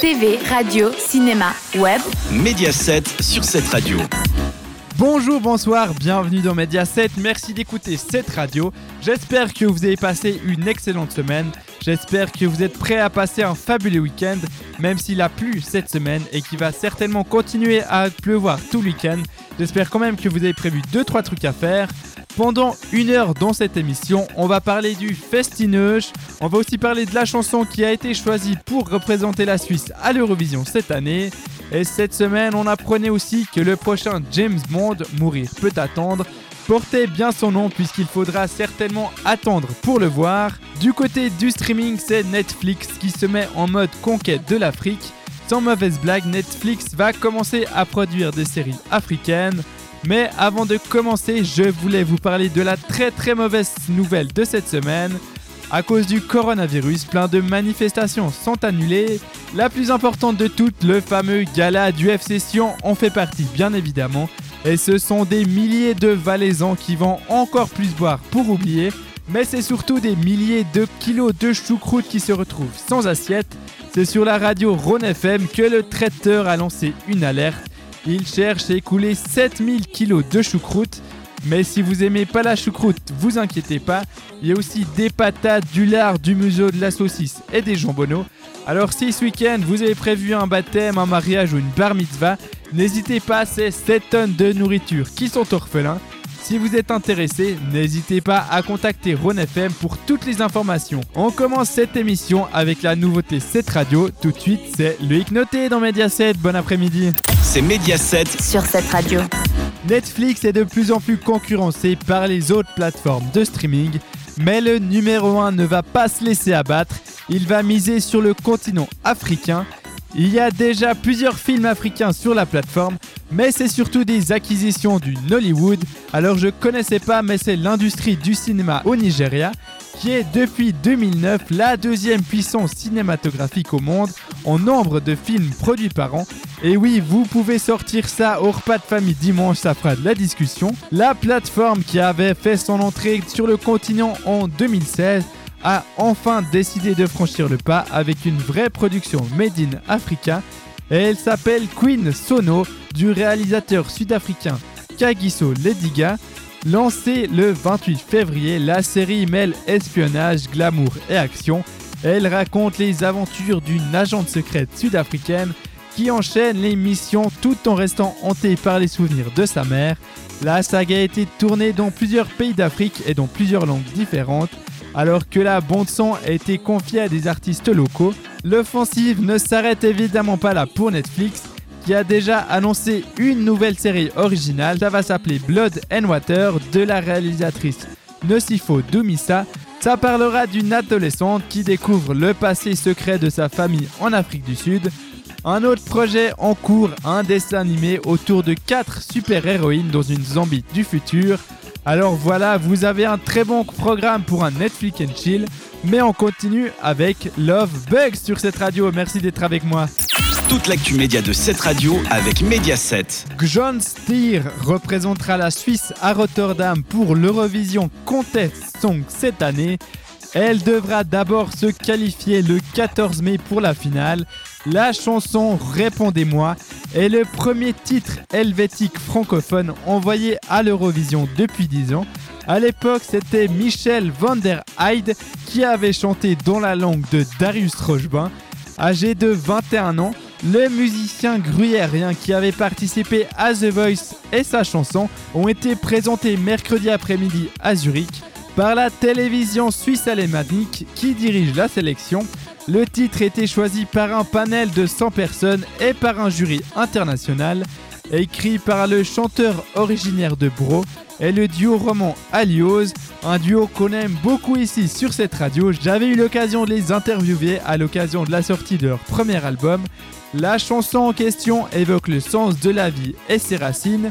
TV, radio, cinéma, web. Mediaset sur cette radio. Bonjour, bonsoir, bienvenue dans Mediaset. Merci d'écouter cette radio. J'espère que vous avez passé une excellente semaine. J'espère que vous êtes prêts à passer un fabuleux week-end, même s'il a plu cette semaine et qu'il va certainement continuer à pleuvoir tout le week-end. J'espère quand même que vous avez prévu 2-3 trucs à faire. Pendant une heure dans cette émission, on va parler du Festineuge, on va aussi parler de la chanson qui a été choisie pour représenter la Suisse à l'Eurovision cette année. Et cette semaine, on apprenait aussi que le prochain James Bond, Mourir peut attendre, portait bien son nom puisqu'il faudra certainement attendre pour le voir. Du côté du streaming, c'est Netflix qui se met en mode conquête de l'Afrique. Sans mauvaise blague, Netflix va commencer à produire des séries africaines. Mais avant de commencer, je voulais vous parler de la très très mauvaise nouvelle de cette semaine. À cause du coronavirus, plein de manifestations sont annulées. La plus importante de toutes, le fameux gala du FC Sion, en fait partie bien évidemment. Et ce sont des milliers de Valaisans qui vont encore plus boire pour oublier. Mais c'est surtout des milliers de kilos de choucroute qui se retrouvent sans assiette. C'est sur la radio Rhône FM que le traiteur a lancé une alerte. Il cherche à écouler 7000 kilos de choucroute. Mais si vous aimez pas la choucroute, vous inquiétez pas, il y a aussi des patates, du lard, du museau, de la saucisse et des jambonneaux. Alors si ce week-end vous avez prévu un baptême, un mariage ou une bar mitzvah, n'hésitez pas, c'est 7 tonnes de nourriture qui sont orphelins. Si vous êtes intéressé, n'hésitez pas à contacter Rhône FM pour toutes les informations. On commence cette émission avec la nouveauté 7 radio. Tout de suite, c'est Loïc Noté dans Mediaset. Bon après-midi. C'est Mediaset Sur cette radio. Netflix est de plus en plus concurrencé par les autres plateformes de streaming, mais le numéro 1 ne va pas se laisser abattre. Il va miser sur le continent africain. Il y a déjà plusieurs films africains sur la plateforme, mais c'est surtout des acquisitions du Nollywood. Alors je connaissais pas, mais c'est l'industrie du cinéma au Nigeria qui est depuis 2009 la deuxième puissance cinématographique au monde en nombre de films produits par an. Et oui, vous pouvez sortir ça au repas de famille dimanche, ça fera de la discussion. La plateforme qui avait fait son entrée sur le continent en 2016 a enfin décidé de franchir le pas avec une vraie production made in Africa. Elle s'appelle Queen Sono du réalisateur sud-africain Kagiso Lediga. Lancée le 28 février, la série mêle espionnage, glamour et action. Elle raconte les aventures d'une agente secrète sud-africaine qui enchaîne les missions tout en restant hantée par les souvenirs de sa mère. La saga a été tournée dans plusieurs pays d'Afrique et dans plusieurs langues différentes. Alors que la bande-son a été confiée à des artistes locaux, l'offensive ne s'arrête évidemment pas là pour Netflix qui a déjà annoncé une nouvelle série originale. Ça va s'appeler Blood and Water de la réalisatrice Nosifo Dumisa. Ça parlera d'une adolescente qui découvre le passé secret de sa famille en Afrique du Sud. Un autre projet en cours, un dessin animé autour de 4 super-héroïnes dans une zombie du futur. Alors voilà, vous avez un très bon programme pour un Netflix and chill. Mais on continue avec Love Bugs sur cette radio. Merci d'être avec moi. Toute l'actu média de cette radio avec Mediaset. John Stier représentera la Suisse à Rotterdam pour l'Eurovision Contest Song cette année. Elle devra d'abord se qualifier le 14 mai pour la finale. La chanson Répondez-moi est le premier titre helvétique francophone envoyé à l'Eurovision depuis 10 ans. À l'époque, c'était Michel van der Heide qui avait chanté dans la langue de Darius Rochebin. Âgé de 21 ans, le musicien gruyérien qui avait participé à The Voice et sa chanson ont été présentés mercredi après-midi à Zurich par la télévision suisse alémanique qui dirige la sélection. Le titre était choisi par un panel de 100 personnes et par un jury international, écrit par le chanteur originaire de Bro et le duo roman Alios, un duo qu'on aime beaucoup ici sur cette radio. J'avais eu l'occasion de les interviewer à l'occasion de la sortie de leur premier album. La chanson en question évoque le sens de la vie et ses racines.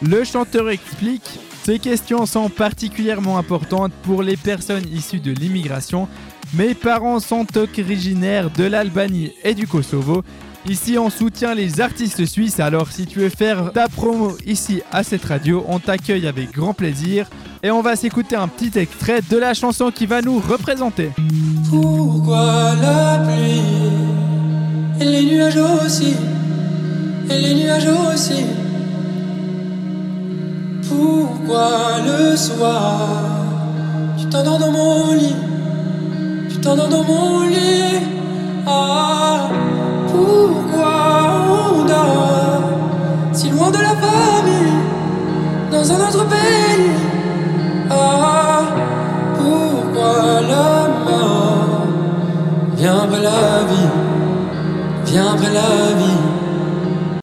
Le chanteur explique Ces questions sont particulièrement importantes pour les personnes issues de l'immigration. Mes parents sont originaires de l'Albanie et du Kosovo. Ici, on soutient les artistes suisses, alors si tu veux faire ta promo ici à cette radio, on t'accueille avec grand plaisir. Et on va s'écouter un petit extrait de la chanson qui va nous représenter. Pourquoi la pluie Et les nuages aussi, et les nuages aussi? Pourquoi le soir, tu t'endors dans mon lit, tu t'endors dans mon lit. Ah, pourquoi on dort si loin de la famille, dans un autre pays? Ah, pourquoi la mort vient après la vie, vient après la vie?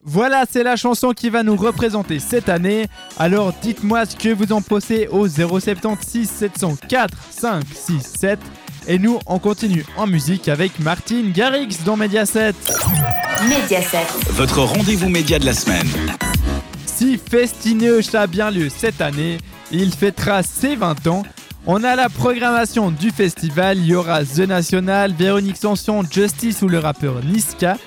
Voilà, c'est la chanson qui va nous représenter cette année. Alors dites-moi ce que vous en pensez au 076 704 5 6 7. Et nous, on continue en musique avec Martine Garrix dans Mediaset. Mediaset. Votre rendez-vous média de la semaine. Si Festineuch a bien lieu cette année, il fêtera ses 20 ans. On a la programmation du festival, il y aura The National, Véronique Sanson, Justice ou le rappeur Niska.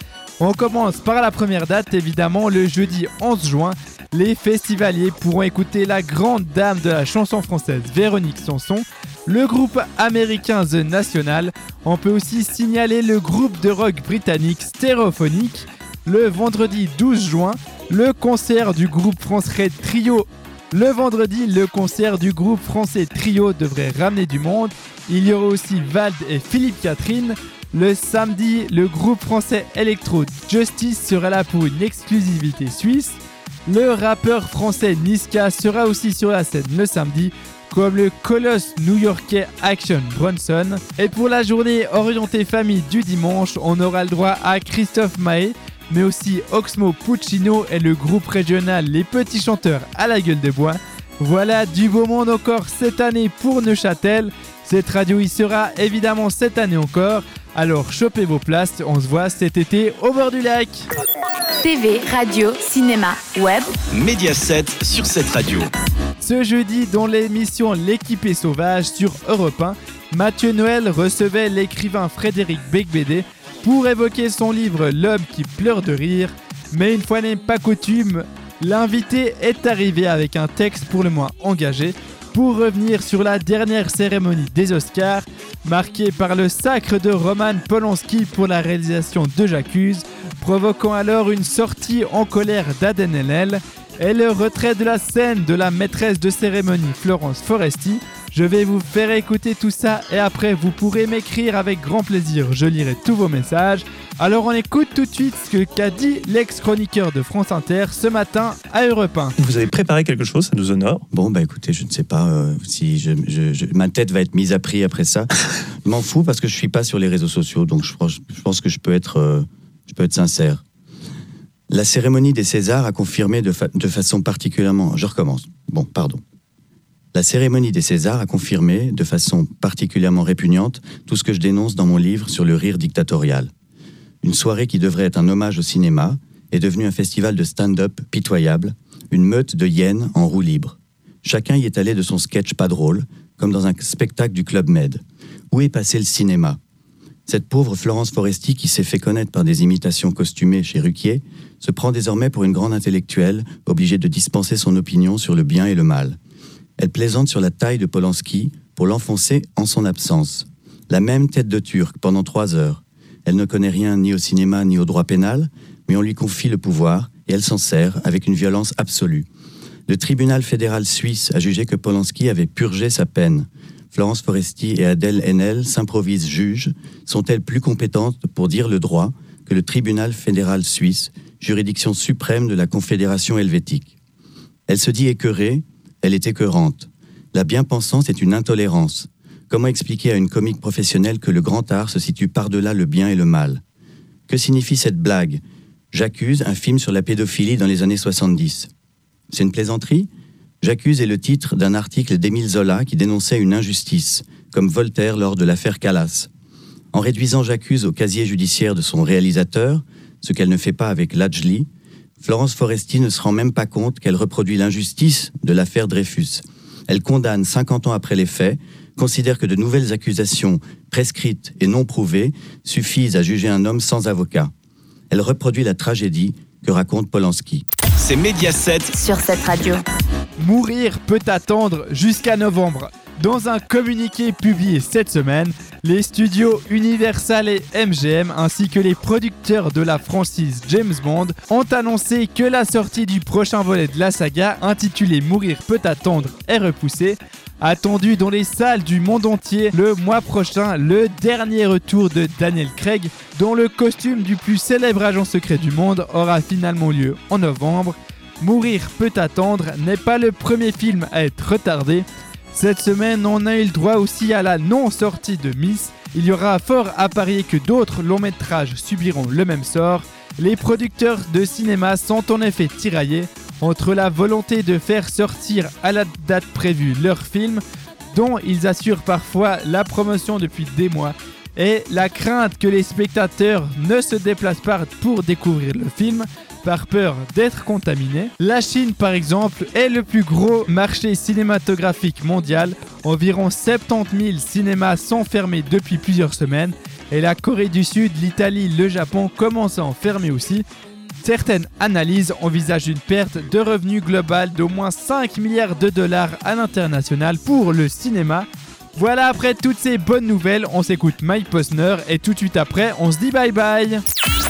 On commence par la première date, évidemment, le jeudi 11 juin. Les festivaliers pourront écouter la grande dame de la chanson française, Véronique Sanson, le groupe américain The National. On peut aussi signaler le groupe de rock britannique Stéréophonique. Le vendredi 12 juin, le concert du groupe français Trio. Le vendredi, le concert du groupe français Trio devrait ramener du monde. Il y aura aussi Vald et Philippe Catherine. Le samedi, le groupe français Electro Justice sera là pour une exclusivité suisse. Le rappeur français Niska sera aussi sur la scène le samedi, comme le colosse new-yorkais Action Bronson. Et pour la journée orientée famille du dimanche, on aura le droit à Christophe Maé, mais aussi Oxmo Puccino et le groupe régional Les Petits Chanteurs à la gueule de bois. Voilà du beau monde encore cette année pour Neuchâtel. Cette radio y sera évidemment cette année encore. Alors chopez vos places, on se voit cet été au bord du lac. TV, radio, cinéma, web. Mediaset sur cette radio. Ce jeudi, dans l'émission L'équipe est sauvage sur Europe 1, Mathieu Noël recevait l'écrivain Frédéric Becbédé pour évoquer son livre L'homme qui pleure de rire. Mais une fois n'est pas coutume, l'invité est arrivé avec un texte pour le moins engagé. Pour revenir sur la dernière cérémonie des Oscars, marquée par le sacre de Roman Polanski pour la réalisation de J'accuse, provoquant alors une sortie en colère d'Aden et le retrait de la scène de la maîtresse de cérémonie Florence Foresti. Je vais vous faire écouter tout ça et après vous pourrez m'écrire avec grand plaisir, je lirai tous vos messages. Alors on écoute tout de suite ce qu'a dit l'ex-chroniqueur de France Inter ce matin à Europe 1. Vous avez préparé quelque chose, ça nous honore. Bon, bah écoutez, je ne sais pas euh, si je, je- je- ma tête va être mise à prix après ça. Je m'en fous parce que je suis pas sur les réseaux sociaux, donc je, pense- je pense que je peux être, euh, je peux être sincère. La cérémonie des Césars a confirmé de, fa- de façon particulièrement. Je recommence. Bon, pardon. La cérémonie des Césars a confirmé de façon particulièrement répugnante tout ce que je dénonce dans mon livre sur le rire dictatorial. Une soirée qui devrait être un hommage au cinéma est devenue un festival de stand-up pitoyable, une meute de hyènes en roue libre. Chacun y est allé de son sketch pas drôle, comme dans un spectacle du Club Med. Où est passé le cinéma? Cette pauvre Florence Foresti, qui s'est fait connaître par des imitations costumées chez Ruquier, se prend désormais pour une grande intellectuelle, obligée de dispenser son opinion sur le bien et le mal. Elle plaisante sur la taille de Polanski pour l'enfoncer en son absence. La même tête de turc pendant trois heures. Elle ne connaît rien ni au cinéma ni au droit pénal, mais on lui confie le pouvoir et elle s'en sert avec une violence absolue. Le tribunal fédéral suisse a jugé que Polanski avait purgé sa peine. Florence Foresti et Adèle Haenel s'improvisent juges. Sont-elles plus compétentes pour dire le droit que le tribunal fédéral suisse, juridiction suprême de la Confédération helvétique? Elle se dit écœurée, elle est écœurante. La bien-pensance est une intolérance. Comment expliquer à une comique professionnelle que le grand art se situe par-delà le bien et le mal? Que signifie cette blague? J'accuse un film sur la pédophilie dans les années 70. C'est une plaisanterie? J'accuse est le titre d'un article d'Émile Zola qui dénonçait une injustice, comme Voltaire lors de l'affaire Calas. En réduisant J'accuse au casier judiciaire de son réalisateur, ce qu'elle ne fait pas avec Lajli, Florence Foresti ne se rend même pas compte qu'elle reproduit l'injustice de l'affaire Dreyfus. Elle condamne 50 ans après les faits, considère que de nouvelles accusations prescrites et non prouvées suffisent à juger un homme sans avocat. Elle reproduit la tragédie que raconte Polanski. C'est Mediaset Sur cette radio. Mourir peut attendre jusqu'à novembre. Dans un communiqué publié cette semaine, Les studios Universal et MGM ainsi que les producteurs de la franchise James Bond ont annoncé que la sortie du prochain volet de la saga intitulé Mourir peut attendre est repoussée. Attendu dans les salles du monde entier le mois prochain, le dernier retour de Daniel Craig, dont le costume du plus célèbre agent secret du monde aura finalement lieu en novembre. Mourir peut attendre n'est pas le premier film à être retardé. Cette semaine, on a eu le droit aussi à la non-sortie de Miss. Il y aura fort à parier que d'autres longs métrages subiront le même sort. Les producteurs de cinéma sont en effet tiraillés entre la volonté de faire sortir à la date prévue leur film, dont ils assurent parfois la promotion depuis des mois, et la crainte que les spectateurs ne se déplacent pas pour découvrir le film par peur d'être contaminés. La Chine, par exemple, est le plus gros marché cinématographique mondial. Environ 70 000 cinémas sont fermés depuis plusieurs semaines. Et la Corée du Sud, l'Italie, le Japon commencent à en fermer aussi. Certaines analyses envisagent une perte de revenus global d'au moins 5 milliards de dollars à l'international pour le cinéma. Voilà, après toutes ces bonnes nouvelles, on s'écoute Mike Posner et tout de suite après, on se dit bye bye.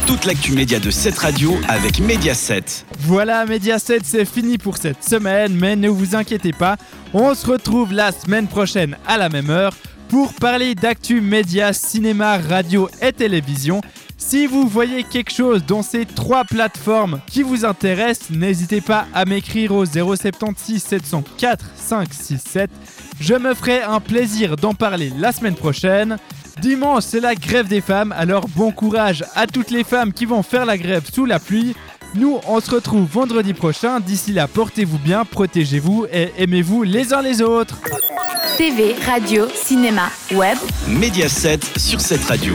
Toute l'actu média de cette radio avec Mediaset. Voilà, Mediaset, c'est fini pour cette semaine, mais ne vous inquiétez pas, on se retrouve la semaine prochaine à la même heure pour parler d'actu média, cinéma, radio et télévision. Si vous voyez quelque chose dans ces trois plateformes qui vous intéressent, n'hésitez pas à m'écrire au 076 704 567. Je me ferai un plaisir d'en parler la semaine prochaine. Dimanche, c'est la grève des femmes, alors bon courage à toutes les femmes qui vont faire la grève sous la pluie. Nous, on se retrouve vendredi prochain. D'ici là, portez-vous bien, protégez-vous et aimez-vous les uns les autres. TV, radio, cinéma, web. Mediaset sur cette radio.